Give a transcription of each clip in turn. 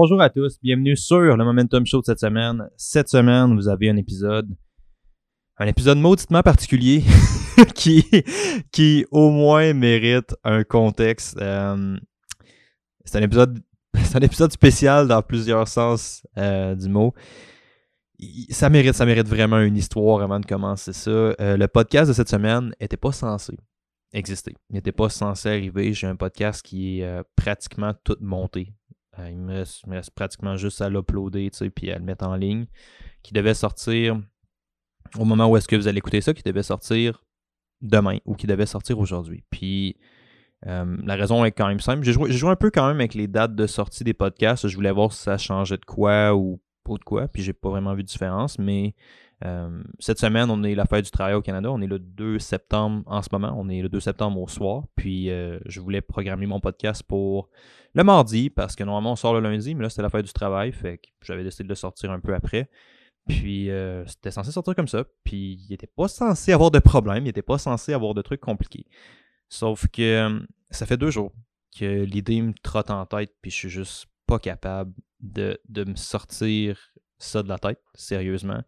Bonjour à tous, bienvenue sur le Momentum Show de cette semaine. Cette semaine, vous avez un épisode, un épisode mauditement particulier qui, au moins mérite un contexte. Euh, c'est un épisode, c'est un épisode spécial dans plusieurs sens euh, du mot. Ça mérite, ça mérite vraiment une histoire avant de commencer ça. Euh, le podcast de cette semaine était pas censé exister. Il n'était pas censé arriver. J'ai un podcast qui est pratiquement tout monté. Euh, il, me reste, pratiquement juste à l'uploader, puis à le mettre en ligne. Qui devait sortir au moment où est-ce que vous allez écouter ça, qui devait sortir demain ou qui devait sortir aujourd'hui. Puis euh, la raison est quand même simple. J'ai joué, joué un peu quand même avec les dates de sortie des podcasts. Je voulais voir si ça changeait de quoi ou pas de quoi. Puis j'ai pas vraiment vu de différence. Mais euh, cette semaine, on est la fête du travail au Canada. On est le 2 septembre en ce moment. On est le 2 septembre au soir. Puis euh, je voulais programmer mon podcast pour le mardi parce que normalement on sort le lundi, mais là c'était la fête du travail. Fait que j'avais décidé de le sortir un peu après. Puis euh, c'était censé sortir comme ça. Puis il était pas censé avoir de problème. Il était pas censé avoir de trucs compliqués. Sauf que ça fait deux jours que l'idée me trotte en tête. Puis je suis juste pas capable de, de me sortir ça de la tête, sérieusement.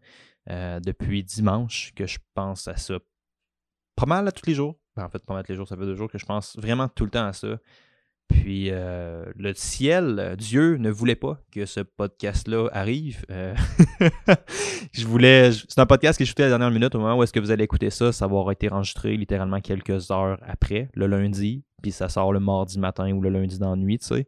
Euh, depuis dimanche que je pense à ça pas mal à tous les jours. Ben, en fait, pas mal tous les jours, ça fait deux jours que je pense vraiment tout le temps à ça. Puis euh, le ciel, euh, Dieu ne voulait pas que ce podcast-là arrive. Je voulais. C'est un podcast qui est shooté à la dernière minute au moment où est-ce que vous allez écouter ça. Ça va avoir été enregistré littéralement quelques heures après, le lundi. Puis ça sort le mardi matin ou le lundi dans la nuit, tu sais.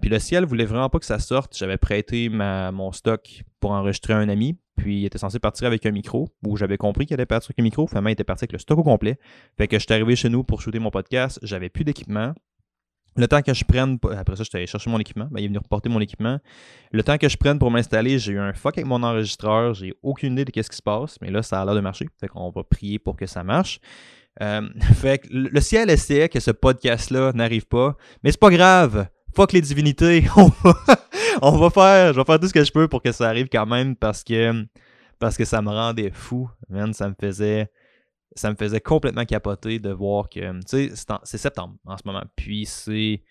Puis le ciel voulait vraiment pas que ça sorte. J'avais prêté mon stock pour enregistrer un ami. Puis il était censé partir avec un micro. Ou j'avais compris qu'il allait partir avec un micro. Finalement, il était parti avec le stock au complet. Fait que j'étais arrivé chez nous pour shooter mon podcast. J'avais plus d'équipement. Le temps que je prenne, après ça, j'étais allé chercher mon équipement. Ben, il est venu reporter mon équipement. Le temps que je prenne pour m'installer, j'ai eu un fuck avec mon enregistreur. J'ai aucune idée de qu'est-ce qui se passe, mais là, ça a l'air de marcher. Fait qu'on va prier pour que ça marche. Euh, fait que le ciel essaie que ce podcast-là n'arrive pas, mais c'est pas grave. Fuck les divinités. On va, on va faire, je vais faire tout ce que je peux pour que ça arrive quand même parce que parce que ça me rendait fou. Ça me faisait ça me faisait complètement capoter de voir que, tu sais, c'est septembre en ce moment. Puis c'est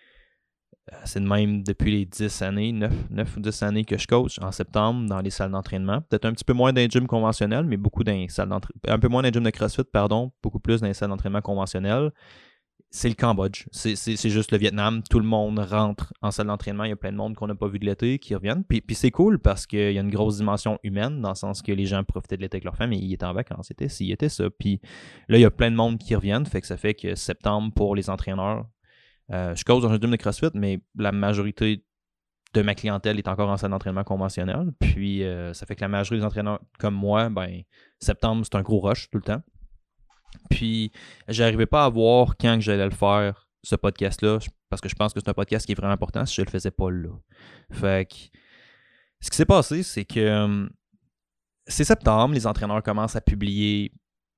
euh, c'est de même depuis les 10 années, 9, 9 ou 10 années que je coach en septembre dans les salles d'entraînement. Peut-être un petit peu moins dans les gyms conventionnels, mais beaucoup dans les salles d'entraînement. Un peu moins dans les gyms de CrossFit, pardon, beaucoup plus dans les salles d'entraînement conventionnelles. C'est le Cambodge. C'est- juste le Vietnam. Tout le monde rentre en salle d'entraînement. Il y a plein de monde qu'on n'a pas vu de l'été qui reviennent. Puis, c'est cool parce qu'il y a une grosse dimension humaine dans le sens que les gens profitaient de l'été avec leur famille. Ils étaient en vacances. C'était s'il était ça. Puis là, il y a plein de monde qui reviennent. Fait que ça fait que septembre pour les entraîneurs, euh, je cause dans un gym de CrossFit, mais la majorité de ma clientèle est encore en salle d'entraînement conventionnelle. Puis euh, ça fait que la majorité des entraîneurs comme moi, ben septembre, c'est un gros rush tout le temps. Puis j'arrivais pas à voir quand que j'allais le faire, ce podcast-là, parce que je pense que c'est un podcast qui est vraiment important si je le faisais pas là. Fait que ce qui s'est passé, c'est que hum, c'est septembre, les entraîneurs commencent à publier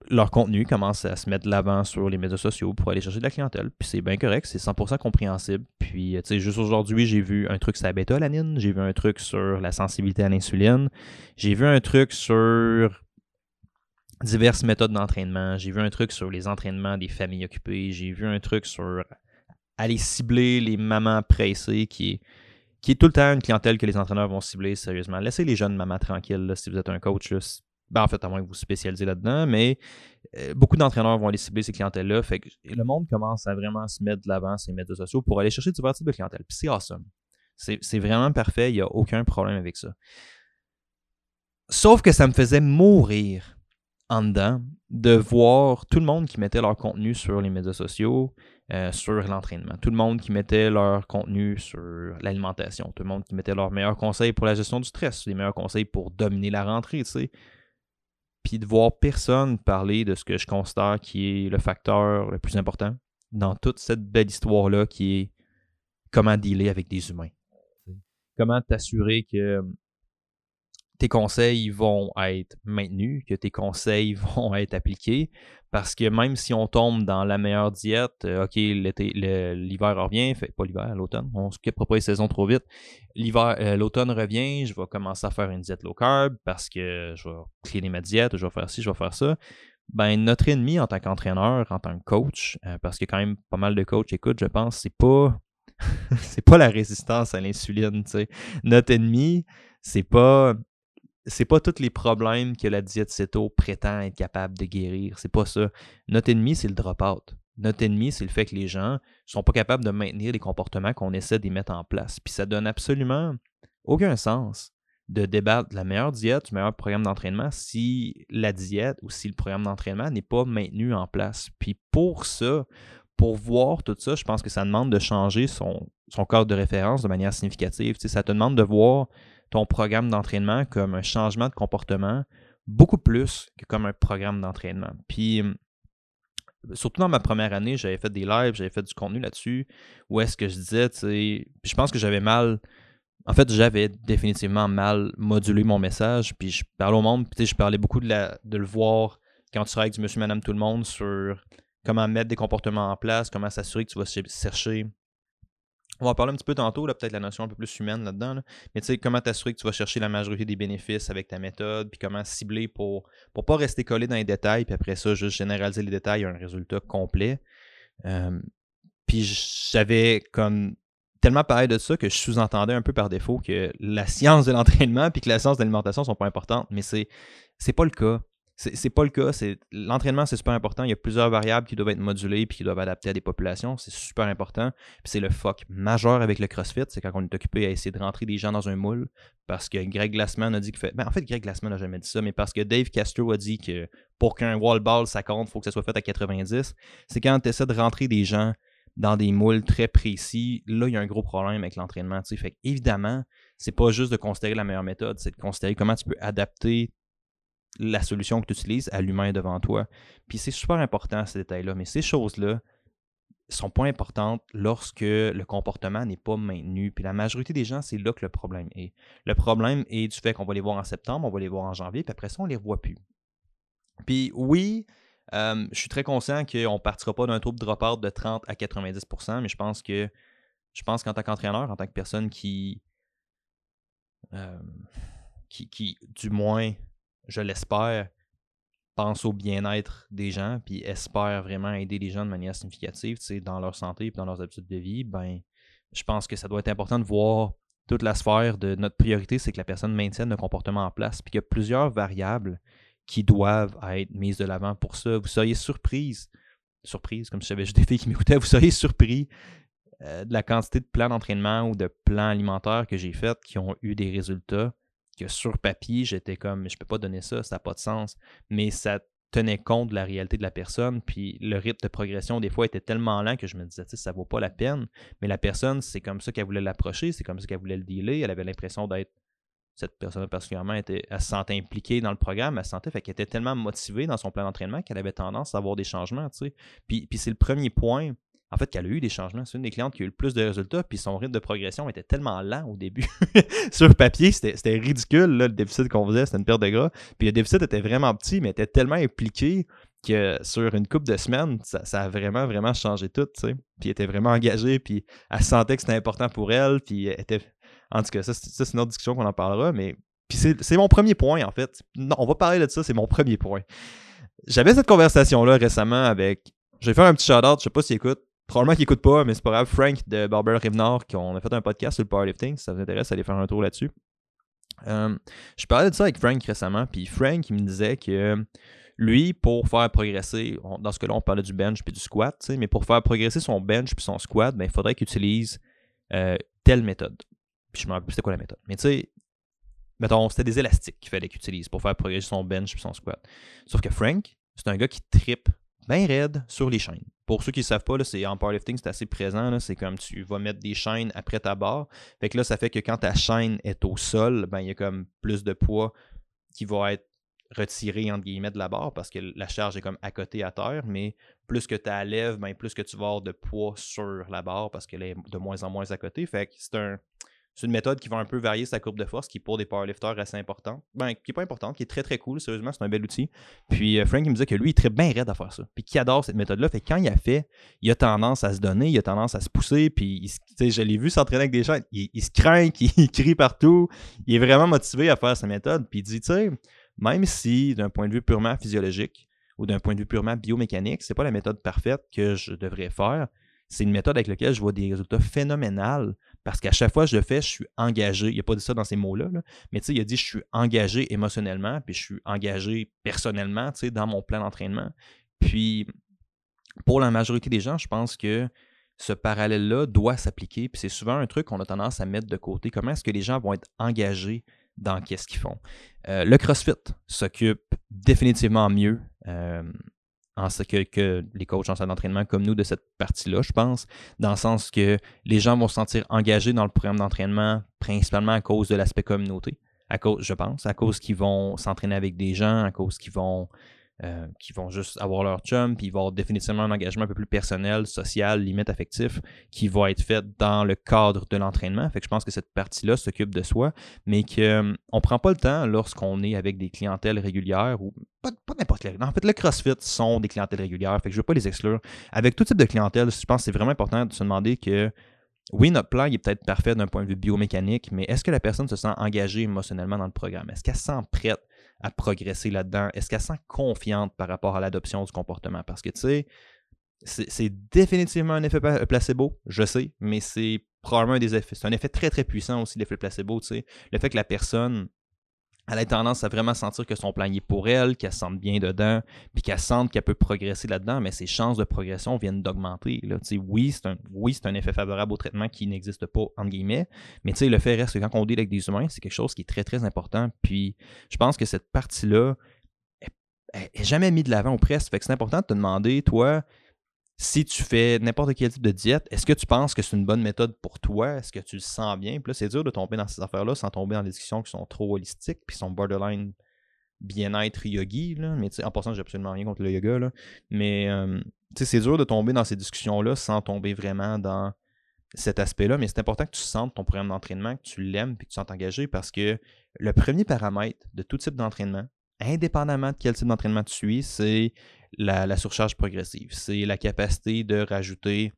leur contenu, commencent à se mettre de l'avant sur les médias sociaux pour aller chercher de la clientèle. Puis c'est bien correct, c'est 100% compréhensible. Puis, tu sais, juste aujourd'hui, j'ai vu un truc sur la bêta-alanine, j'ai vu un truc sur la sensibilité à l'insuline, j'ai vu un truc sur diverses méthodes d'entraînement, j'ai vu un truc sur les entraînements des familles occupées, j'ai vu un truc sur aller cibler les mamans pressées qui est qui est tout le temps une clientèle que les entraîneurs vont cibler sérieusement. Laissez les jeunes mamans tranquilles si vous êtes un coach. Là, ben, en fait, à moins que vous spécialisez là-dedans, mais euh, beaucoup d'entraîneurs vont aller cibler ces clientèles-là. Fait que le monde commence à vraiment se mettre de l'avant les médias sociaux pour aller chercher divers types de clientèle. C'est awesome. C'est vraiment parfait, il n'y a aucun problème avec ça. Sauf que ça me faisait mourir en dedans de voir tout le monde qui mettait leur contenu sur les médias sociaux, euh, sur l'entraînement. Tout le monde qui mettait leur contenu sur l'alimentation. Tout le monde qui mettait leurs meilleurs conseils pour la gestion du stress, les meilleurs conseils pour dominer la rentrée, tu sais. Puis de voir personne parler de ce que je considère qui est le facteur le plus important dans toute cette belle histoire-là qui est comment dealer avec des humains. Comment t'assurer que tes conseils vont être maintenus, que tes conseils vont être appliqués, parce que même si on tombe dans la meilleure diète, euh, ok, l'hiver revient, fait pas l'hiver, l'automne, on skippera pas les saisons trop vite. Euh, l'automne revient, je vais commencer à faire une diète low carb parce que je vais cleaner ma diète, je vais faire ci, je vais faire ça. Ben, notre ennemi en tant qu'entraîneur, en tant que coach, euh, parce a quand même pas mal de coachs, écoute, je pense, c'est pas c'est pas la résistance à l'insuline, tu sais. Notre ennemi, c'est pas c'est pas tous les problèmes que la diète céto prétend être capable de guérir. C'est pas ça. Notre ennemi, c'est le drop-out. Notre ennemi, c'est le fait que les gens sont pas capables de maintenir les comportements qu'on essaie d'y mettre en place. Puis ça donne absolument aucun sens de débattre de la meilleure diète, du meilleur programme d'entraînement si la diète ou si le programme d'entraînement n'est pas maintenu en place. Puis pour ça, pour voir tout ça, je pense que ça demande de changer son, son cadre de référence de manière significative. Ça te demande de voir ton programme d'entraînement comme un changement de comportement beaucoup plus que comme un programme d'entraînement. Puis surtout dans ma première année, j'avais fait des lives, j'avais fait du contenu là-dessus, où est-ce que je disais, tu sais, je pense que j'avais mal en fait, j'avais définitivement mal modulé mon message, puis je parlais au monde, puis je parlais beaucoup de, de le voir quand tu seras avec du monsieur, madame, tout le monde sur comment mettre des comportements en place, comment s'assurer que tu vas chercher. On va en parler un petit peu tantôt, peut-être la notion un peu plus humaine là-dedans, mais tu sais, comment t'assurer que tu vas chercher la majorité des bénéfices avec ta méthode, puis comment cibler pour ne pas rester collé dans les détails, puis après ça, juste généraliser les détails à un résultat complet. Puis j'avais comme tellement parlé de ça que je sous-entendais un peu par défaut que la science de l'entraînement puis que la science de l'alimentation sont pas importantes, mais c'est c'est pas le cas. C'est pas le cas. L'entraînement, c'est super important. Il y a plusieurs variables qui doivent être modulées puis qui doivent adapter à des populations. C'est super important. C'est le fuck majeur avec le CrossFit. C'est quand on est occupé à essayer de rentrer des gens dans un moule. Parce que Greg Glassman a dit que fait. Ben, en fait, Greg Glassman n'a jamais dit ça, mais parce que Dave Castro a dit que pour qu'un wall ball ça compte, il faut que ça soit fait à 90. C'est quand tu essaies de rentrer des gens dans des moules très précis, là, il y a un gros problème avec l'entraînement. Fait évidemment, c'est pas juste de considérer la meilleure méthode, c'est de considérer comment tu peux adapter la solution que tu utilises à l'humain devant toi. Puis c'est super important ces détails-là, mais ces choses-là sont pas importantes lorsque le comportement n'est pas maintenu. Puis la majorité des gens, c'est là que le problème est. Le problème est du fait qu'on va les voir en septembre, on va les voir en janvier, puis après ça, on les revoit plus. Puis oui, euh, je suis très conscient qu'on ne partira pas d'un taux de drop-out de 30 à 90% mais je pense que je pense qu'en tant qu'entraîneur, en tant que personne qui, euh, qui, qui, du moins, je l'espère, pense au bien-être des gens, puis espère vraiment aider les gens de manière significative dans leur santé et dans leurs habitudes de vie, ben, je pense que ça doit être important de voir toute la sphère de notre priorité, c'est que la personne maintienne un comportement en place, puis qu'il y a plusieurs variables qui doivent être mises de l'avant pour ça. Vous seriez surprise, surprise, comme si j'avais juste des filles qui m'écoutaient, vous seriez surpris euh, de la quantité de plans d'entraînement ou de plans alimentaires que j'ai faits qui ont eu des résultats que sur papier, j'étais comme, je peux pas donner ça, ça n'a pas de sens. Mais ça tenait compte de la réalité de la personne, puis le rythme de progression, des fois, était tellement lent que je me disais, tu sais, ça vaut pas la peine. Mais la personne, c'est comme ça qu'elle voulait l'approcher, c'est comme ça qu'elle voulait le dealer, elle avait l'impression d'être cette personne particulièrement était, elle se sentait impliquée dans le programme, elle se sentait, fait qu'elle était tellement motivée dans son plan d'entraînement qu'elle avait tendance à avoir des changements, tu sais. Puis, puis c'est le premier point, en fait, qu'elle a eu des changements. C'est une des clientes qui a eu le plus de résultats, puis son rythme de progression était tellement lent au début. Sur papier, c'était ridicule, le déficit qu'on faisait, c'était une perte de gras. Puis le déficit était vraiment petit, mais était tellement impliqué que sur une couple de semaines, ça, a vraiment, vraiment changé tout, tu sais. Puis elle était vraiment engagée, puis elle sentait que c'était important pour elle, puis elle était en tout cas, ça, c'est une autre discussion qu'on en parlera, mais puis c'est mon premier point, en fait. Non, on va parler de ça, c'est mon premier point. J'avais cette conversation-là récemment avec. Je vais faire un petit shout-out, je sais pas s'il écoute. Probablement qu'il écoute pas, mais c'est pas grave. Frank de Barber Rivenard, qu'on a fait un podcast sur le powerlifting. Si ça vous intéresse, allez faire un tour là-dessus. Euh, je parlais de ça avec Frank récemment, puis Frank il me disait que lui, pour faire progresser, dans ce cas-là, on parlait du bench puis du squat, mais pour faire progresser son bench puis son squat, ben, il faudrait qu'il utilise euh, telle méthode. Puis je me rappelle plus c'était quoi la méthode. Mais tu sais, mettons, c'était des élastiques qu'il fallait qu'il utilise pour faire progresser son bench puis son squat. Sauf que Frank, c'est un gars qui trippe bien raide sur les chaînes. Pour ceux qui ne savent pas, c'est en powerlifting, c'est assez présent. C'est comme tu vas mettre des chaînes après ta barre. Fait que là, ça fait que quand ta chaîne est au sol, ben il y a comme plus de poids qui va être retiré entre guillemets de la barre parce que la charge est comme à côté à terre, mais plus que tu la lèves, ben plus que tu vas avoir de poids sur la barre parce qu'elle est de moins en moins à côté. Fait que c'est un c'est une méthode qui va un peu varier sa courbe de force, qui pour des powerlifters assez importante. Ben, qui est pas importante, qui est très très cool, sérieusement, c'est un bel outil. Puis euh, Frank il me disait que lui, il est très bien raide à faire ça. Puis qu'il adore cette méthode-là. Fait que quand il a fait, il a tendance à se donner, il a tendance à se pousser. Puis je l'ai vu s'entraîner avec des gens, il, se craint, il, crie partout. Il est vraiment motivé à faire sa méthode. Puis il dit, tu sais, même si d'un point de vue purement physiologique ou d'un point de vue purement biomécanique, c'est pas la méthode parfaite que je devrais faire c'est une méthode avec laquelle je vois des résultats phénoménaux parce qu'à chaque fois que je le fais, je suis engagé. Il n'a pas dit ça dans ces mots-là, mais il a dit je suis engagé émotionnellement, puis je suis engagé personnellement, dans mon plan d'entraînement. Puis, pour la majorité des gens, je pense que ce parallèle-là doit s'appliquer. Puis c'est souvent un truc qu'on a tendance à mettre de côté. Comment est-ce que les gens vont être engagés dans qu'est-ce qu'ils font? Euh, le CrossFit s'occupe définitivement mieux euh, en ce que, que, les coachs en salle d'entraînement comme nous de cette partie-là, je pense, dans le sens que les gens vont se sentir engagés dans le programme d'entraînement principalement à cause de l'aspect communauté, à cause, je pense, à cause qu'ils vont s'entraîner avec des gens, à cause qu'ils vont euh, qui vont juste avoir leur chum, puis il va avoir définitivement un engagement un peu plus personnel, social, limite affectif, qui va être fait dans le cadre de l'entraînement. Fait que je pense que cette partie-là s'occupe de soi, mais qu'on euh, ne prend pas le temps lorsqu'on est avec des clientèles régulières ou pas, n'importe quelle. En fait, le CrossFit sont des clientèles régulières, fait que je ne veux pas les exclure. Avec tout type de clientèle, je pense que c'est vraiment important de se demander que oui, notre plan est peut-être parfait d'un point de vue biomécanique, mais est-ce que la personne se sent engagée émotionnellement dans le programme? Est-ce qu'elle se sent prête à progresser là-dedans? Est-ce qu'elle se sent confiante par rapport à l'adoption du comportement? Parce que, tu sais, c'est définitivement un effet placebo, je sais, mais c'est probablement un des effets. C'est un effet très, très puissant aussi, l'effet placebo, tu sais. Le fait que la personne elle a tendance à vraiment sentir que son plan est pour elle, qu'elle se sente bien dedans, puis qu'elle sente qu'elle peut progresser là-dedans, mais ses chances de progression viennent d'augmenter. Oui, c'est un, un effet favorable au traitement qui n'existe pas, entre guillemets, mais le fait reste que quand on dit avec des humains, c'est quelque chose qui est très, très important. Puis je pense que cette partie-là est, jamais mise de l'avant ou presque. Fait que c'est important de te demander, toi, si tu fais n'importe quel type de diète, est-ce que tu penses que c'est une bonne méthode pour toi? Est-ce que tu le sens bien? Puis là, c'est dur de tomber dans ces affaires-là sans tomber dans des discussions qui sont trop holistiques, puis sont borderline bien-être yogi. Là. Mais en passant, j'ai absolument rien contre le yoga. Mais euh, c'est dur de tomber dans ces discussions-là sans tomber vraiment dans cet aspect-là. Mais c'est important que tu sentes ton programme d'entraînement, que tu l'aimes, puis que tu sois engagé parce que le premier paramètre de tout type d'entraînement, indépendamment de quel type d'entraînement tu suis, c'est la, surcharge progressive. C'est la capacité de rajouter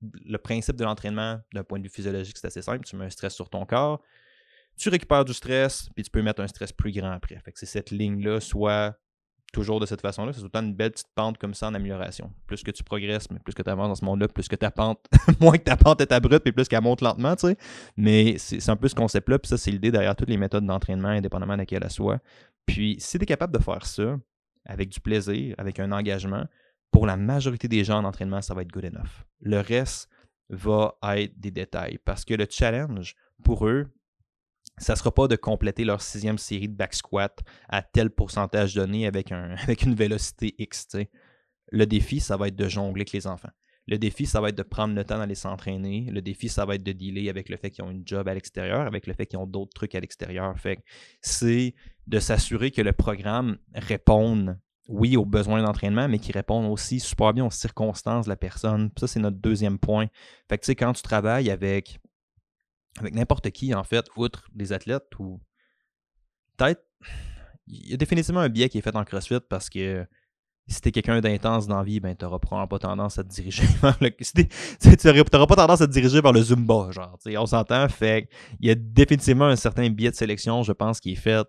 le principe de l'entraînement d'un point de vue physiologique, c'est assez simple. Tu mets un stress sur ton corps, tu récupères du stress, puis tu peux mettre un stress plus grand après. Fait c'est cette ligne-là, soit toujours de cette façon-là, c'est tout le temps une belle petite pente comme ça en amélioration. Plus que tu progresses, mais plus que tu avances dans ce monde-là, plus que ta pente, moins que ta pente est abrupte, puis plus qu'elle monte lentement, tu sais. Mais c'est un peu ce concept-là, puis ça, c'est l'idée derrière toutes les méthodes d'entraînement, indépendamment de laquelle elle soit. Puis si tu es capable de faire ça, avec du plaisir, avec un engagement, pour la majorité des gens en entraînement, ça va être good enough. Le reste va être des détails parce que le challenge pour eux, ça ne sera pas de compléter leur sixième série de back squat à tel pourcentage donné avec, un, avec une vélocité X. Le défi, ça va être de jongler avec les enfants. Le défi, ça va être de prendre le temps d'aller s'entraîner. Le défi, ça va être de dealer avec le fait qu'ils ont une job à l'extérieur, avec le fait qu'ils ont d'autres trucs à l'extérieur. Fait c'est de s'assurer que le programme réponde, oui, aux besoins d'entraînement, mais qu'il réponde aussi super bien aux circonstances de la personne. Ça, c'est notre deuxième point. Fait que, tu sais, quand tu travailles avec, avec n'importe qui, en fait, outre des athlètes ou peut-être, il y a définitivement un biais qui est fait en CrossFit parce que si t'es quelqu'un d'intense dans la vie, ben t'auras probablement pas tendance à te diriger vers le. t'auras pas tendance à te diriger vers le Zumba, genre. On s'entend, fait il y a définitivement un certain biais de sélection, je pense, qui est fait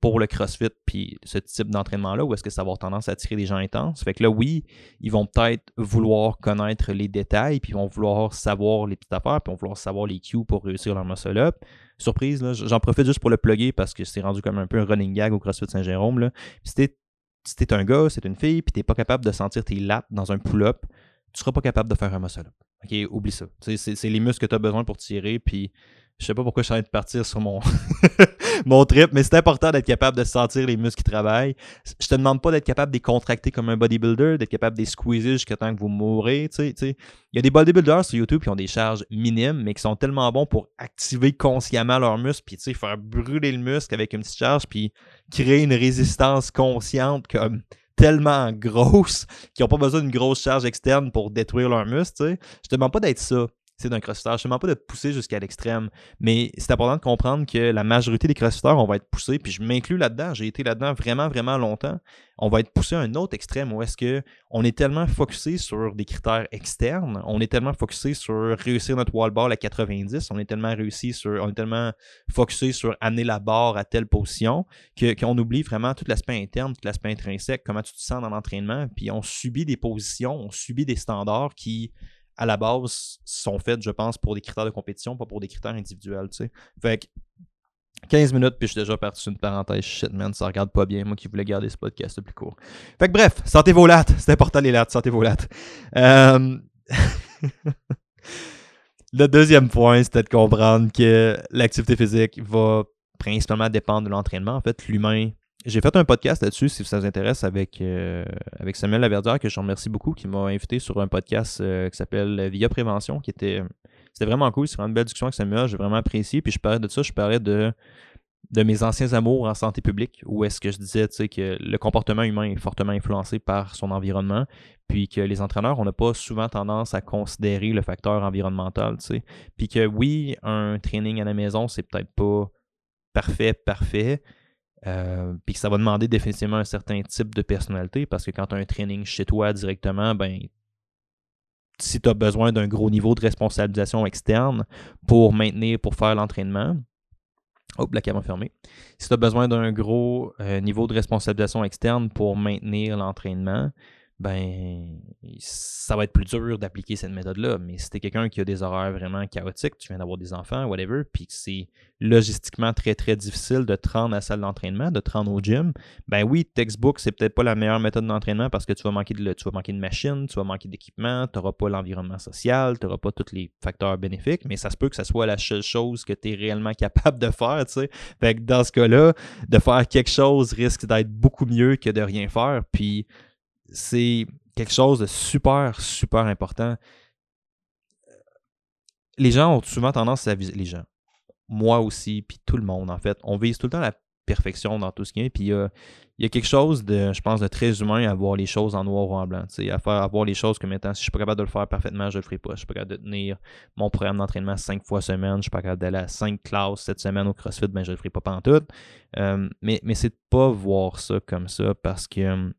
pour le CrossFit puis ce type d'entraînement-là, où est-ce que ça va avoir tendance à attirer des gens intenses? Fait que là, oui, ils vont peut-être vouloir connaître les détails, puis ils vont vouloir savoir les petites affaires, puis vont vouloir savoir les cues pour réussir leur muscle-up. Surprise, j'en profite juste pour le plugger parce que c'est rendu comme un peu un running gag au CrossFit Saint-Jérôme. Si t'es un gars, c'est une fille, puis t'es pas capable de sentir tes lattes dans un pull-up, tu seras pas capable de faire un muscle-up. OK, oublie ça. C'est les muscles que tu as besoin pour tirer, puis je sais pas pourquoi je suis en train de partir sur mon, mon trip, mais c'est important d'être capable de sentir les muscles qui travaillent. Je te demande pas d'être capable de les contracter comme un bodybuilder, d'être capable de les squeezer jusqu'à temps que vous mourrez. Il y a des bodybuilders sur YouTube qui ont des charges minimes, mais qui sont tellement bons pour activer consciemment leurs muscles, puis faire brûler le muscle avec une petite charge, puis créer une résistance consciente comme tellement grosse qu'ils n'ont pas besoin d'une grosse charge externe pour détruire leurs muscles. Je te demande pas d'être ça d'un crossfitter. Je ne demande pas de pousser jusqu'à l'extrême, mais c'est important de comprendre que la majorité des crossfitters, on va être poussés, puis je m'inclus là-dedans, j'ai été là-dedans vraiment, vraiment longtemps. On va être poussé à un autre extrême où est-ce qu'on est tellement focusé sur des critères externes, on est tellement focusé sur réussir notre wall ball à 90, on est tellement réussi sur, on est tellement focusé sur amener la barre à telle position qu'on oublie vraiment tout l'aspect interne, tout l'aspect intrinsèque, comment tu te sens dans l'entraînement, puis on subit des positions, on subit des standards qui à la base, sont faites, je pense, pour des critères de compétition, pas pour des critères individuels. Fait que 15 minutes, puis je suis déjà parti sur une parenthèse. Shit, man, ça regarde pas bien. Moi qui voulais garder ce podcast le plus court. Fait que bref, santé vos lattes. C'est important les lattes, santé vos lattes. Euh, le deuxième point, c'était de comprendre que l'activité physique va principalement dépendre de l'entraînement. En fait, l'humain. J'ai fait un podcast là-dessus, si ça vous intéresse, avec, euh, avec Samuel Laverdière, que je remercie beaucoup, qui m'a invité sur un podcast euh, qui s'appelle Via Prévention, qui était c'était vraiment cool. C'est vraiment une belle discussion avec Samuel. J'ai vraiment apprécié. Puis je parlais de ça. Je parlais de, de mes anciens amours en santé publique, où est-ce que je disais que le comportement humain est fortement influencé par son environnement, puis que les entraîneurs, on n'a pas souvent tendance à considérer le facteur environnemental. Puis que oui, un training à la maison, c'est peut-être pas parfait, parfait. Euh, puis que ça va demander définitivement un certain type de personnalité parce que quand tu as un training chez toi directement, ben si tu as besoin d'un gros niveau de responsabilisation externe pour maintenir, pour faire l'entraînement, Hop, la caméra fermée. Si tu as besoin d'un gros euh, niveau de responsabilisation externe pour maintenir l'entraînement, ben ça va être plus dur d'appliquer cette méthode-là. Mais si tu es quelqu'un qui a des horaires vraiment chaotiques, tu viens d'avoir des enfants, whatever, puis que c'est logistiquement très très difficile de te rendre à la salle d'entraînement, de te rendre au gym, ben oui, textbook, c'est peut-être pas la meilleure méthode d'entraînement parce que tu vas manquer de tu vas manquer de machines, tu vas manquer d'équipement, tu n'auras pas l'environnement social, tu n'auras pas tous les facteurs bénéfiques, mais ça se peut que ça soit la seule chose que tu es réellement capable de faire, tu sais. Fait que dans ce cas-là, de faire quelque chose risque d'être beaucoup mieux que de rien faire. Puis c'est quelque chose de super, super important. Les gens ont souvent tendance à viser, les gens, moi aussi, puis tout le monde en fait, on vise tout le temps la perfection dans tout ce qui est, puis il y a quelque chose de, je pense, de très humain à voir les choses en noir ou en blanc, à faire à voir les choses que maintenant, si je suis pas capable de le faire parfaitement, je le ferai pas. Je suis pas capable de tenir mon programme d'entraînement cinq fois semaine, je suis pas capable d'aller à cinq classes cette semaine au CrossFit, ben je le ferai pas pendant tout. Euh, mais mais c'est de pas voir ça comme ça parce que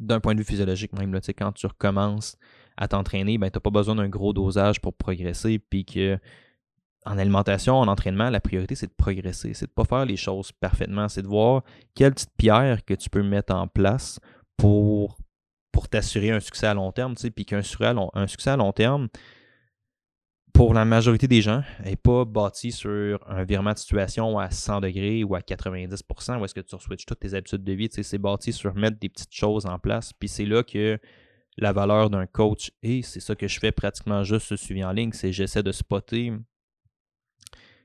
d'un point de vue physiologique même, là, quand tu recommences à t'entraîner, ben, tu n'as pas besoin d'un gros dosage pour progresser, puis en alimentation, en entraînement, la priorité, c'est de progresser, c'est de ne pas faire les choses parfaitement, c'est de voir quelle petite pierre que tu peux mettre en place pour, pour t'assurer un succès à long terme, puis qu'un un succès à long terme, pour la majorité des gens, n'est pas bâti sur un virement de situation à 100 degrés ou à 90% où est-ce que tu switches toutes tes habitudes de vie. C'est bâti sur mettre des petites choses en place. Puis c'est là que la valeur d'un coach est. C'est ça que je fais pratiquement juste ce suivi en ligne. C'est j'essaie de spotter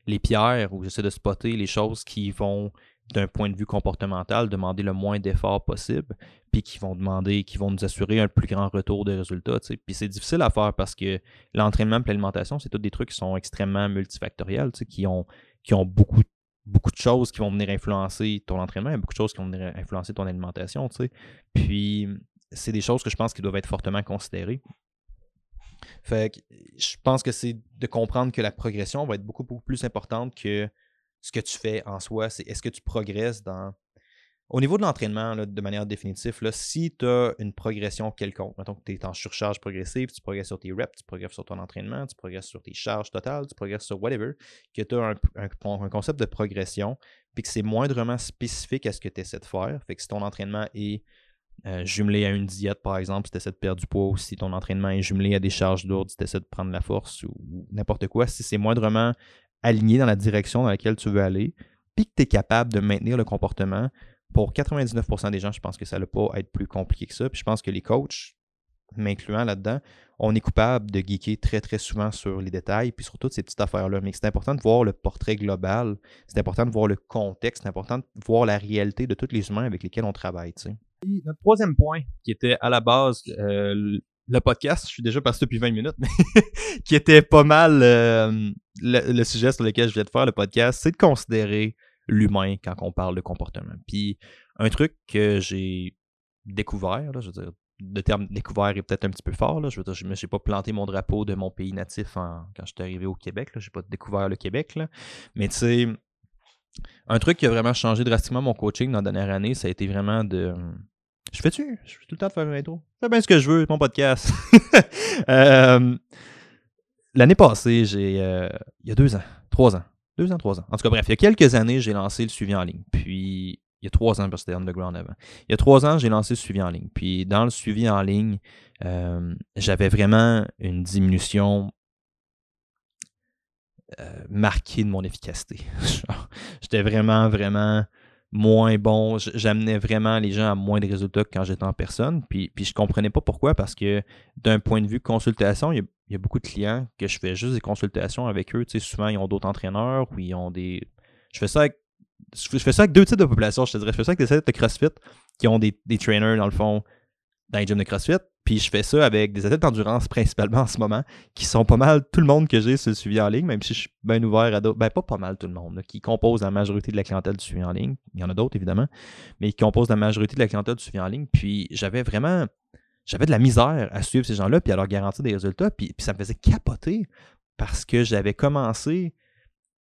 les pierres ou j'essaie de spotter les choses qui vont d'un point de vue comportemental, demander le moins d'efforts possible, puis qui vont demander, qui vont nous assurer un plus grand retour de résultats. Puis c'est difficile à faire parce que l'entraînement et l'alimentation, c'est tous des trucs qui sont extrêmement multifactoriels, qui ont, qui ont beaucoup, beaucoup de choses qui vont venir influencer ton entraînement, et beaucoup de choses qui vont venir influencer ton alimentation. Puis c'est des choses que je pense qui doivent être fortement considérées. Fait que je pense que c'est de comprendre que la progression va être beaucoup, beaucoup plus importante que ce que tu fais en soi, c'est est-ce que tu progresses dans. Au niveau de l'entraînement, de manière définitive, si tu as une progression quelconque, mettons que tu es en surcharge progressive, tu progresses sur tes reps, tu progresses sur ton entraînement, tu progresses sur tes charges totales, tu progresses sur whatever, que tu as un, concept de progression, puis que c'est moindrement spécifique à ce que tu essaies de faire. Fait que si ton entraînement est euh, jumelé à une diète, par exemple, si tu essaies de perdre du poids, ou si ton entraînement est jumelé à des charges lourdes, si tu essaies de prendre la force ou n'importe quoi, si c'est moindrement aligné dans la direction dans laquelle tu veux aller, puis que tu es capable de maintenir le comportement, pour 99% des gens, je pense que ça ne pas être plus compliqué que ça. Puis je pense que les coachs, m'incluant là-dedans, on est coupable de geeker très très souvent sur les détails, puis sur toutes ces petites affaires-là. Mais c'est important de voir le portrait global, c'est important de voir le contexte, c'est important de voir la réalité de tous les humains avec lesquels on travaille. Tu notre troisième point, qui était à la base euh, le podcast, je suis déjà passé depuis 20 minutes, mais qui était pas mal euh, le, sujet sur lequel je viens de faire le podcast, c'est de considérer l'humain quand on parle de comportement. Puis un truc que j'ai découvert, je veux dire, le terme découvert est peut-être un petit peu fort, là, je veux dire, je suis pas planté mon drapeau de mon pays natif quand je suis arrivé au Québec, je n'ai pas découvert le Québec, mais tu sais, un truc qui a vraiment changé drastiquement mon coaching dans la dernière année, ça a été vraiment de je fais-tu? Je fais tout le temps de faire une intro. Je fais bien ce que je veux, mon podcast. Euh, l'année passée, j'ai. Euh, il y a deux ans, trois ans. Deux ans, trois ans. En tout cas, bref, il y a quelques années, j'ai lancé le suivi en ligne. Puis, il y a trois ans, parce que c'était underground avant. Il y a trois ans, j'ai lancé le suivi en ligne. Puis dans le suivi en ligne, euh, j'avais vraiment une diminution euh, marquée de mon efficacité. J'étais vraiment, vraiment moins bon. J'amenais vraiment les gens à moins de résultats que quand j'étais en personne. Puis, puis je comprenais pas pourquoi, parce que d'un point de vue consultation, il y, a, beaucoup de clients que je fais juste des consultations avec eux. Tu sais, souvent, ils ont d'autres entraîneurs ou ils ont des. Je fais ça avec. Je fais ça avec deux types de populations, je te dirais. Je fais ça avec des athlètes de CrossFit qui ont des, des trainers, dans le fond, dans les gyms de CrossFit. Puis je fais ça avec des athlètes d'endurance principalement en ce moment, qui sont pas mal tout le monde que j'ai sur le suivi en ligne, même si je suis bien ouvert à d'autres. Ben, pas pas mal tout le monde, qui composent la majorité de la clientèle du suivi en ligne. Il y en a d'autres, évidemment, mais qui composent la majorité de la clientèle du suivi en ligne. Puis j'avais vraiment. J'avais de la misère à suivre ces gens-là, puis à leur garantir des résultats. Puis, puis ça me faisait capoter parce que j'avais commencé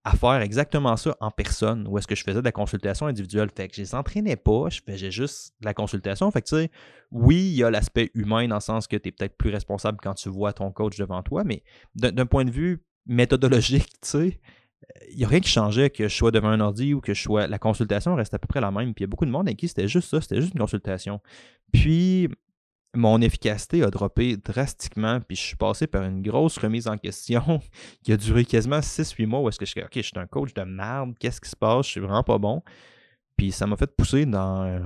à faire exactement ça en personne, où est-ce que je faisais de la consultation individuelle. Fait que je les entraînais pas, je faisais juste de la consultation. Fait que tu sais, oui, il y a l'aspect humain dans le sens que tu es peut-être plus responsable quand tu vois ton coach devant toi, mais d'un point de vue méthodologique, tu sais, il n'y a rien qui changeait que je sois devant un ordi ou que je sois. La consultation reste à peu près la même. Puis il y a beaucoup de monde avec qui c'était juste ça, c'était juste une consultation. Puis mon efficacité a droppé drastiquement, puis je suis passé par une grosse remise en question qui a duré quasiment 6-8 mois où est-ce que je suis OK, je suis un coach de merde, qu'est-ce qui se passe, je suis vraiment pas bon. Puis ça m'a fait pousser dans, euh,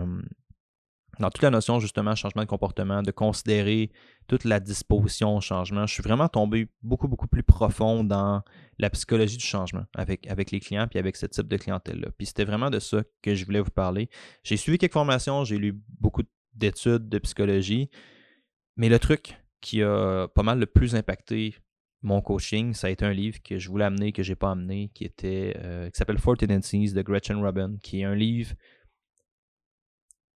dans toute la notion justement changement de comportement, de considérer toute la disposition au changement. Je suis vraiment tombé beaucoup, beaucoup plus profond dans la psychologie du changement avec, avec les clients puis avec ce type de clientèle-là. Puis c'était vraiment de ça que je voulais vous parler. J'ai suivi quelques formations, j'ai lu beaucoup de d'études de psychologie. Mais le truc qui a pas mal le plus impacté mon coaching, ça a été un livre que je voulais amener, que j'ai pas amené, qui était euh, qui s'appelle Four Tendencies de Gretchen Rubin, qui est un livre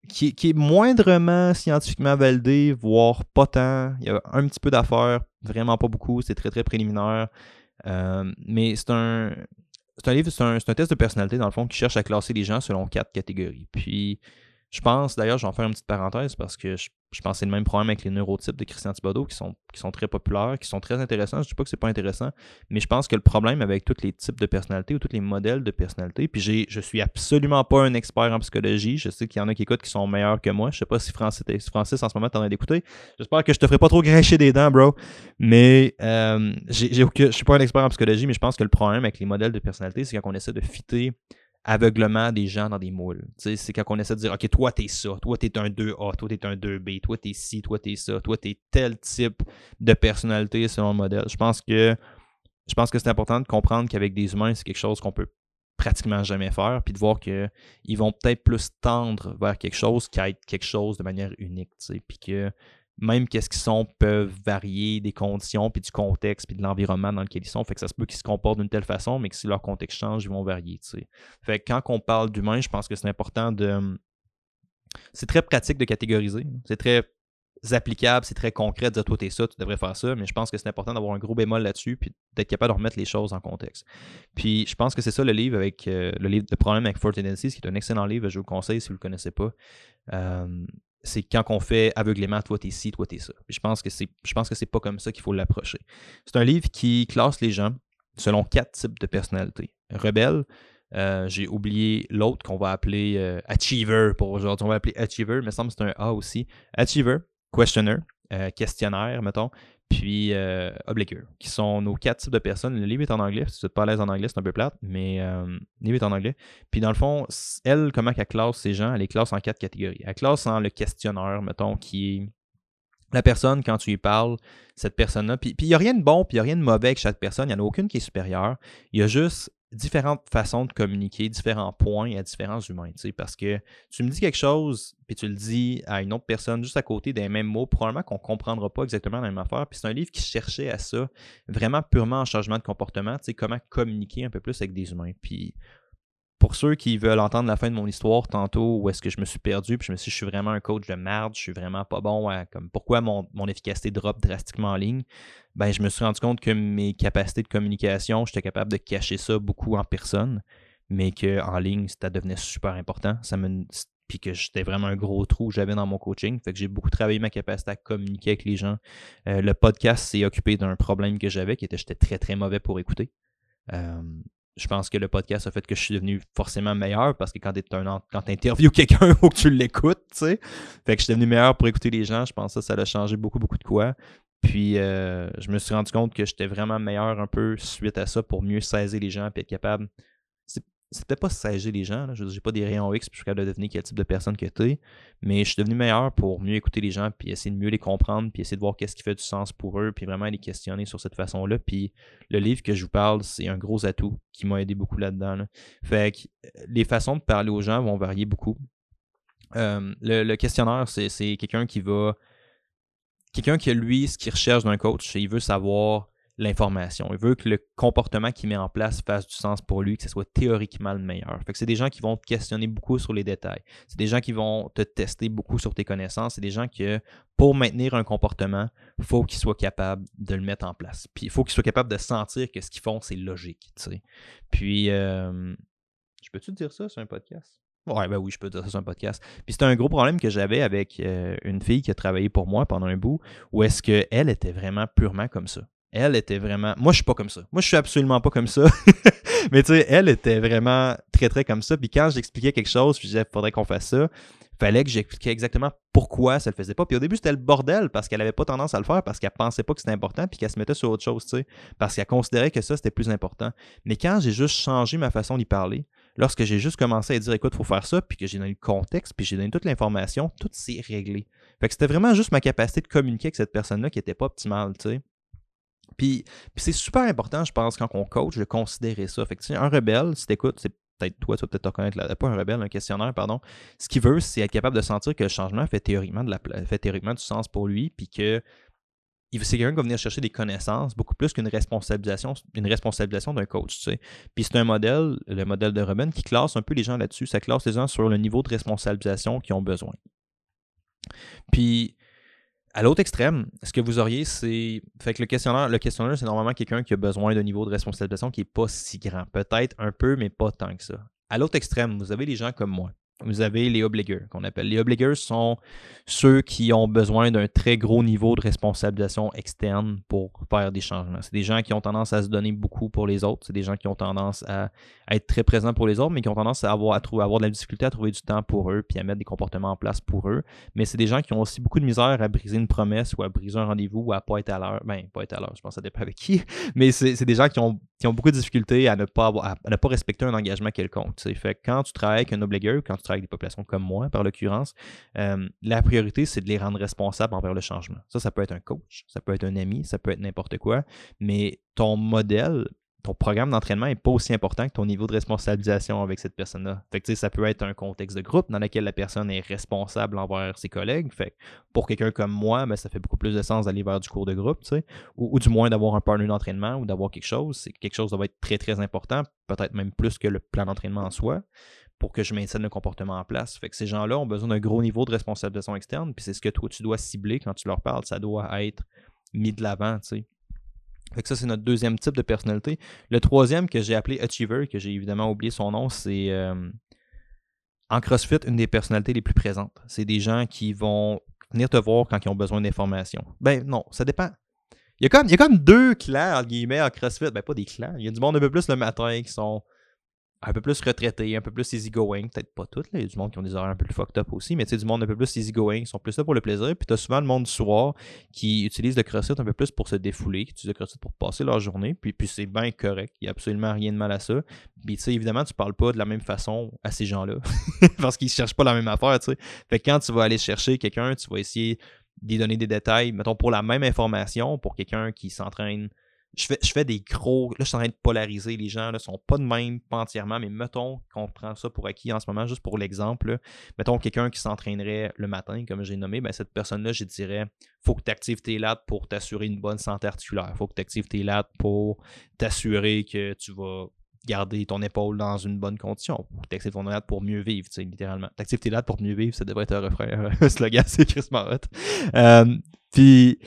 qui, est moindrement scientifiquement validé, voire pas tant. Il y a un petit peu d'affaires, vraiment pas beaucoup, c'est très très préliminaire. Euh, mais c'est un, c'est un livre, c'est un, un, test de personnalité dans le fond qui cherche à classer les gens selon quatre catégories. Puis je pense, d'ailleurs, je vais en faire une petite parenthèse parce que je, je pense que c'est le même problème avec les neurotypes de Christian Thibodeau qui sont, très populaires, qui sont très intéressants. Je ne dis pas que c'est pas intéressant, mais je pense que le problème avec tous les types de personnalités ou tous les modèles de personnalité, puis j'ai, je suis absolument pas un expert en psychologie. Je sais qu'il y en a qui écoutent qui sont meilleurs que moi. Je sais pas si Francis, Francis en ce moment t'en as d'écouter. J'espère que je te ferai pas trop grincher des dents, bro. Mais euh, j'ai, j'ai, je suis pas un expert en psychologie, mais je pense que le problème avec les modèles de personnalité, c'est quand on essaie de fitter aveuglement des gens dans des moules. C'est quand on essaie de dire OK, toi, t'es ça, toi, t'es un 2A, toi, t'es un 2B, toi, t'es ci, toi, t'es ça, toi, t'es tel type de personnalité selon le modèle. Je pense que je pense que c'est important de comprendre qu'avec des humains, c'est quelque chose qu'on peut pratiquement jamais faire, puis de voir qu'ils vont peut-être plus tendre vers quelque chose qu'à être quelque chose de manière unique, puis que même qu'est-ce qu'ils sont peuvent varier des conditions, puis du contexte, puis de l'environnement dans lequel ils sont. Fait que ça se peut qu'ils se comportent d'une telle façon, mais que si leur contexte change, ils vont varier. Fait quand on parle d'humain, je pense que c'est important de. C'est très pratique de catégoriser. C'est très applicable, c'est très concret de dire toi t'es ça, tu devrais faire ça, mais je pense que c'est important d'avoir un gros bémol là-dessus puis d'être capable de remettre les choses en contexte. Puis je pense que c'est ça le livre avec euh, le livre de problème avec Four Tendencies, qui est un excellent livre, je vous le conseille si vous le connaissez pas. Euh, c'est quand on fait aveuglément, toi t'es ci, toi t'es ça. je pense que c'est, je pense que c'est pas comme ça qu'il faut l'approcher. C'est un livre qui classe les gens selon quatre types de personnalités. Rebelle, euh, j'ai oublié l'autre qu'on va appeler euh, Achiever pour aujourd'hui. On va appeler Achiever, mais ça me semble que c'est un A aussi. Achiever, Questioner, euh, questionnaire, mettons puis euh, qui sont nos quatre types de personnes. Le livre est en anglais, si tu n'es pas à l'aise en anglais, c'est un peu plate, mais euh, le livre est en anglais. Puis dans le fond, elle, comment elle classe ces gens, elle les classe en quatre catégories. Elle classe en le questionnaire, mettons, qui est la personne, quand tu lui parles, cette personne-là, puis il n'y a rien de bon, puis il n'y a rien de mauvais avec chaque personne, il n'y en a aucune qui est supérieure. Il y a juste différentes façons de communiquer, différents points à différents humains. Parce que tu me dis quelque chose, puis tu le dis à une autre personne juste à côté des mêmes mots, probablement qu'on ne comprendra pas exactement la même affaire. Puis c'est un livre qui cherchait à ça, vraiment purement en changement de comportement, comment communiquer un peu plus avec des humains. Puis pour ceux qui veulent entendre la fin de mon histoire tantôt, où est-ce que je me suis perdu, puis je me suis dit, je suis vraiment un coach de merde, je suis vraiment pas bon à, pourquoi mon, efficacité drop drastiquement en ligne, ben, je me suis rendu compte que mes capacités de communication, j'étais capable de cacher ça beaucoup en personne, mais qu'en ligne, ça devenait super important. Ça me, puis que j'étais vraiment un gros trou que j'avais dans mon coaching. Fait que j'ai beaucoup travaillé ma capacité à communiquer avec les gens. Euh, le podcast s'est occupé d'un problème que j'avais, qui était j'étais très très mauvais pour écouter. Euh, je pense que le podcast a fait que je suis devenu forcément meilleur parce que quand tu interviews quelqu'un, ou que tu l'écoutes, tu sais. Fait que je suis devenu meilleur pour écouter les gens. Je pense que ça, ça a changé beaucoup, beaucoup de quoi. Puis euh, je me suis rendu compte que j'étais vraiment meilleur un peu suite à ça pour mieux saisir les gens et être capable c'est peut-être pas sager les gens. Là. Je n'ai pas des rayons X, puis je suis capable de devenir quel type de personne que tu es. Mais je suis devenu meilleur pour mieux écouter les gens, puis essayer de mieux les comprendre, puis essayer de voir qu'est-ce qui fait du sens pour eux, puis vraiment les questionner sur cette façon-là. Puis le livre que je vous parle, c'est un gros atout qui m'a aidé beaucoup là-dedans. Fait que euh, les façons de parler aux gens vont varier beaucoup. Le, questionnaire, c'est quelqu'un qui va. Quelqu'un qui a lui ce qu'il recherche d'un coach, il veut savoir l'information. Il veut que le comportement qu'il met en place fasse du sens pour lui, que ce soit théoriquement le meilleur. Fait que c'est des gens qui vont te questionner beaucoup sur les détails. C'est des gens qui vont te tester beaucoup sur tes connaissances. C'est des gens qui, pour maintenir un comportement, il faut qu'ils soient capables de le mettre en place. Puis il faut qu'ils soient capables de sentir que ce qu'ils font, c'est logique. Puis, euh, je peux-tu dire ça sur un podcast? Ouais, ben oui, je peux dire ça sur un podcast. Puis c'était un gros problème que j'avais avec euh, une fille qui a travaillé pour moi pendant un bout, où est-ce qu'elle était vraiment purement comme ça elle était vraiment. Moi, je suis pas comme ça. Moi, je suis absolument pas comme ça. Mais tu sais, elle était vraiment très, très comme ça. Puis quand j'expliquais quelque chose, je disais, faudrait qu'on fasse ça, fallait que j'expliquais exactement pourquoi ça le faisait pas. Puis au début, c'était le bordel parce qu'elle avait pas tendance à le faire, parce qu'elle pensait pas que c'était important, puis qu'elle se mettait sur autre chose, tu sais, parce qu'elle considérait que ça, c'était plus important. Mais quand j'ai juste changé ma façon d'y parler, lorsque j'ai juste commencé à dire, écoute, faut faire ça, puis que j'ai donné le contexte, puis j'ai donné toute l'information, tout s'est réglé. Fait que c'était vraiment juste ma capacité de communiquer avec cette personne-là qui était pas optimale, tu sais. Puis, c'est super important, je pense, quand on coach, de considérer ça. Fait que, un rebelle, si t'écoutes, c'est peut-être toi, tu vas peut-être te reconnaître là, pas un rebelle, un questionnaire, pardon. Ce qu'il veut, c'est être capable de sentir que le changement fait théoriquement, du sens pour lui, puis que c'est quelqu'un qui va venir chercher des connaissances beaucoup plus qu'une responsabilisation, une responsabilisation d'un coach. Tu sais. Puis c'est un modèle, le modèle de Robin, qui classe un peu les gens là-dessus. Ça classe les gens sur le niveau de responsabilisation qu'ils ont besoin. Puis à l'autre extrême, ce que vous auriez, c'est. Fait que le questionnaire, le questionnaire, c'est normalement quelqu'un qui a besoin d'un niveau de responsabilisation qui n'est pas si grand. Peut-être un peu, mais pas tant que ça. À l'autre extrême, vous avez les gens comme moi vous avez les obligers qu'on appelle. Les obligers sont ceux qui ont besoin d'un très gros niveau de responsabilisation externe pour faire des changements. C'est des gens qui ont tendance à se donner beaucoup pour les autres. C'est des gens qui ont tendance à, être très présents pour les autres, mais qui ont tendance à avoir, à trouver, avoir de la difficulté à trouver du temps pour eux puis à mettre des comportements en place pour eux. Mais c'est des gens qui ont aussi beaucoup de misère à briser une promesse ou à briser un rendez-vous ou à pas être à l'heure. Ben, pas être à l'heure, je pense que ça dépend avec qui. Mais c'est des gens qui ont, qui ont beaucoup de difficultés à ne pas, avoir, à, ne pas respecter un engagement quelconque. Fait quand tu travailles avec un obligeur, quand tu avec des populations comme moi, par l'occurrence, euh, la priorité, c'est de les rendre responsables envers le changement. Ça, ça peut être un coach, ça peut être un ami, ça peut être n'importe quoi, mais ton modèle, ton programme d'entraînement n'est pas aussi important que ton niveau de responsabilisation avec cette personne-là. Fait que, ça peut être un contexte de groupe dans lequel la personne est responsable envers ses collègues. Fait pour quelqu'un comme moi, ben, ça fait beaucoup plus de sens d'aller vers du cours de groupe, ou, ou, du moins d'avoir un partner d'entraînement ou d'avoir quelque chose. C'est quelque chose qui va être très, très important, peut-être même plus que le plan d'entraînement en soi pour que je maintienne le comportement en place. Fait que ces gens-là ont besoin d'un gros niveau de responsabilisation externe, puis c'est ce que toi tu dois cibler quand tu leur parles, ça doit être mis de l'avant, tu sais. Fait que ça, c'est notre deuxième type de personnalité. Le troisième que j'ai appelé Achiever, que j'ai évidemment oublié son nom, c'est euh, en CrossFit, une des personnalités les plus présentes. C'est des gens qui vont venir te voir quand ils ont besoin d'informations. Ben non, ça dépend. Il y, a comme, il y a comme deux clans, entre guillemets, en CrossFit. Ben pas des clans. Il y a du monde un peu plus le matin qui sont un peu plus retraité, un peu plus easygoing, peut-être pas toutes, il y a du monde qui ont des horaires un peu plus fucked up aussi, mais tu sais, du monde un peu plus easygoing, ils sont plus là pour le plaisir, puis tu as souvent le monde du soir qui utilise le CrossFit un peu plus pour se défouler, qui utilise le CrossFit pour passer leur journée, puis, puis c'est bien correct, il n'y a absolument rien de mal à ça. Puis tu sais, évidemment, tu parles pas de la même façon à ces gens-là, parce qu'ils cherchent pas la même affaire, tu sais. Fait que quand tu vas aller chercher quelqu'un, tu vas essayer d'y donner des détails, mettons, pour la même information, pour quelqu'un qui s'entraîne je fais, des gros. Là, je suis en train de polariser les gens. Là, sont pas de même, pas entièrement, mais mettons qu'on prend ça pour acquis en ce moment, juste pour l'exemple. Mettons quelqu'un qui s'entraînerait le matin, comme j'ai nommé, ben, cette personne-là, je dirais faut que tu actives tes lattes pour t'assurer une bonne santé articulaire. faut que tu actives tes lattes pour t'assurer que tu vas garder ton épaule dans une bonne condition. Ou actives ton latte pour mieux vivre, tu sais, littéralement. T'actives tes lattes pour mieux vivre, ça devrait être un refrain, un slogan, c'est Chris Marotte. Euh, puis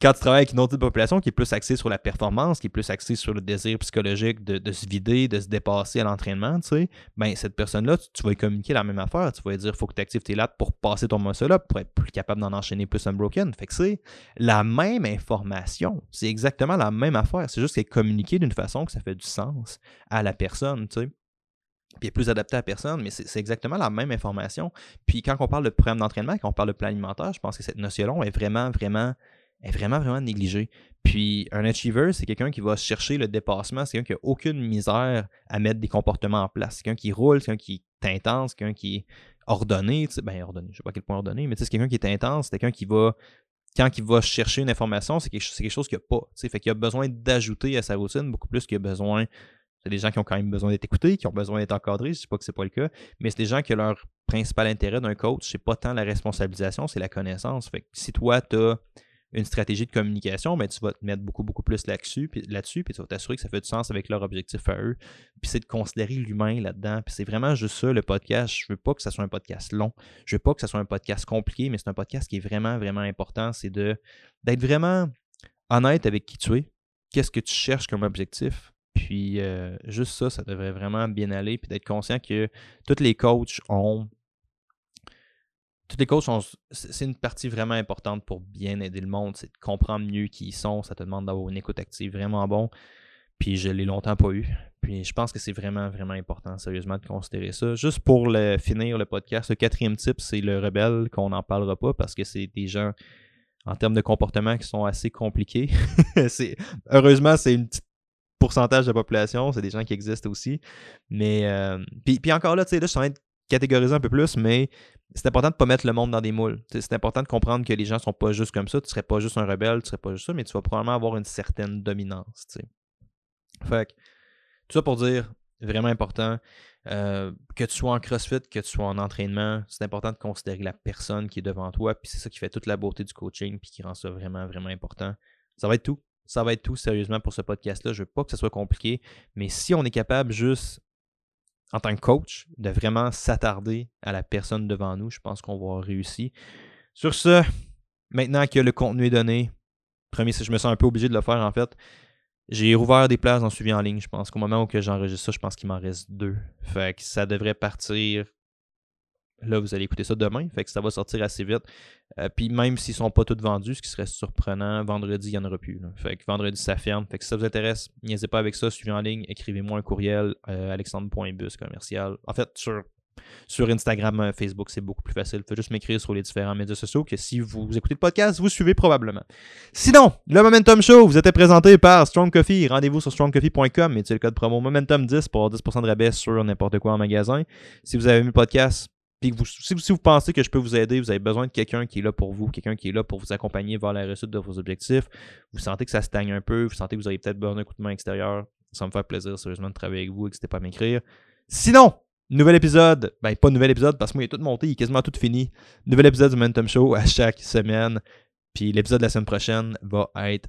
quand tu travailles avec une autre population qui est plus axée sur la performance, qui est plus axée sur le désir psychologique de, se vider, de se dépasser à l'entraînement, tu sais, ben cette personne-là, tu, vas lui communiquer la même affaire. Tu vas lui dire faut que tu actives tes lattes pour passer ton muscle up, pour être plus capable d'en enchaîner plus unbroken. Fait que c'est la même information. C'est exactement la même affaire. C'est juste qu'elle est communiquée d'une façon que ça fait du sens à la personne, tu sais puis est plus adapté à personne, mais c'est exactement la même information. Puis quand on parle de programme d'entraînement, quand on parle de plan alimentaire, je pense que cette notion-là est vraiment, vraiment est vraiment, vraiment négligée. Puis un achiever, c'est quelqu'un qui va chercher le dépassement, c'est quelqu'un qui n'a aucune misère à mettre des comportements en place. C'est quelqu'un qui roule, c'est quelqu'un qui est intense, c'est quelqu'un qui est ordonné, tu sais, ben ordonné, je sais pas à quel point ordonné, mais c'est quelqu'un qui est intense, c'est quelqu'un qui va, quand il va chercher une information, c'est quelque, quelque, chose qu'il n'a pas. Tu sais, fait qu'il a besoin d'ajouter à sa routine beaucoup plus qu'il a besoin. C'est des gens qui ont quand même besoin d'être écoutés, qui ont besoin d'être encadrés, je ne sais pas que c'est pas le cas, mais c'est des gens qui ont leur principal intérêt d'un coach, c'est pas tant la responsabilisation, c'est la connaissance. Fait que si toi, tu as une stratégie de communication, mais ben, tu vas te mettre beaucoup, beaucoup plus là-dessus, puis, là-dessus, tu vas t'assurer que ça fait du sens avec leur objectif à eux. Puis c'est de considérer l'humain là-dedans. Puis c'est vraiment juste ça, le podcast. Je veux pas que ça soit un podcast long. Je veux pas que ça soit un podcast compliqué, mais c'est un podcast qui est vraiment, vraiment important. C'est de d'être vraiment honnête avec qui tu es. Qu'est-ce que tu cherches comme objectif? Puis euh, juste ça, ça devrait vraiment bien aller. Puis d'être conscient que tous les coachs ont toutes les coachs. C'est une partie vraiment importante pour bien aider le monde. C'est de comprendre mieux qui ils sont. Ça te demande d'avoir une écoute active vraiment bon. Puis je l'ai longtemps pas eu. Puis je pense que c'est vraiment, vraiment important, sérieusement, de considérer ça. Juste pour le, finir le podcast, le quatrième type, c'est le rebelle, qu'on n'en parlera pas parce que c'est des gens, en termes de comportement, qui sont assez compliqués. heureusement, c'est une petite pourcentage de la population, c'est des gens qui existent aussi. Mais, euh, puis, puis, encore là, tu sais, là, je suis en train de catégoriser un peu plus, mais c'est important de ne pas mettre le monde dans des moules. C'est important de comprendre que les gens ne sont pas juste comme ça. Tu ne serais pas juste un rebelle, tu ne serais pas juste ça, mais tu vas probablement avoir une certaine dominance. Fait que, tout ça pour dire, vraiment important, euh, que tu sois en CrossFit, que tu sois en entraînement, c'est important de considérer la personne qui est devant toi, puis c'est ça qui fait toute la beauté du coaching, puis qui rend ça vraiment, vraiment important. Ça va être tout. Ça va être tout, sérieusement, pour ce podcast-là. Je veux pas que ce soit compliqué, mais si on est capable juste en tant que coach, de vraiment s'attarder à la personne devant nous. Je pense qu'on va réussir. Sur ce, maintenant que le contenu est donné, premier, je me sens un peu obligé de le faire en fait. J'ai rouvert des places en suivi en ligne. Je pense qu'au moment où j'enregistre ça, je pense qu'il m'en reste deux. Fait que ça devrait partir Là, vous allez écouter ça demain, fait que ça va sortir assez vite. Euh, puis même s'ils ne sont pas tous vendus, ce qui serait surprenant, vendredi, il n'y en aura plus. Fait que vendredi, ça ferme. Fait que si ça vous intéresse, n'hésitez pas avec ça, suivez en ligne, écrivez-moi un courriel, euh, alexandre.bus commercial. En fait, sur, sur Instagram, euh, Facebook, c'est beaucoup plus facile. Faites juste m'écrire sur les différents médias sociaux que si vous écoutez le podcast, vous suivez probablement. Sinon, le Momentum Show vous était présenté par Strong Coffee. Rendez-vous sur strongcoffee.com et le code promo Momentum10 pour avoir 10% de rabais sur n'importe quoi en magasin. Si vous avez aimé le podcast, puis si, vous pensez que je peux vous aider, vous avez besoin de quelqu'un qui est là pour vous, quelqu'un qui est là pour vous accompagner vers la réussite de vos objectifs, vous sentez que ça stagne un peu, vous sentez que vous auriez peut-être besoin d'un coup de main extérieur, ça me fait plaisir sérieusement de travailler avec vous, n'hésitez pas à m'écrire. Sinon, nouvel épisode, ben pas nouvel épisode parce que moi il est tout monté, il est quasiment tout fini. Nouvel épisode du Momentum Show à chaque semaine. Puis l'épisode de la semaine prochaine va être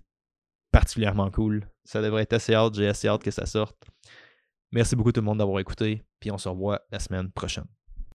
particulièrement cool. Ça devrait être assez hâte, j'ai assez hâte que ça sorte. Merci beaucoup tout le monde d'avoir écouté, puis on se revoit la semaine prochaine.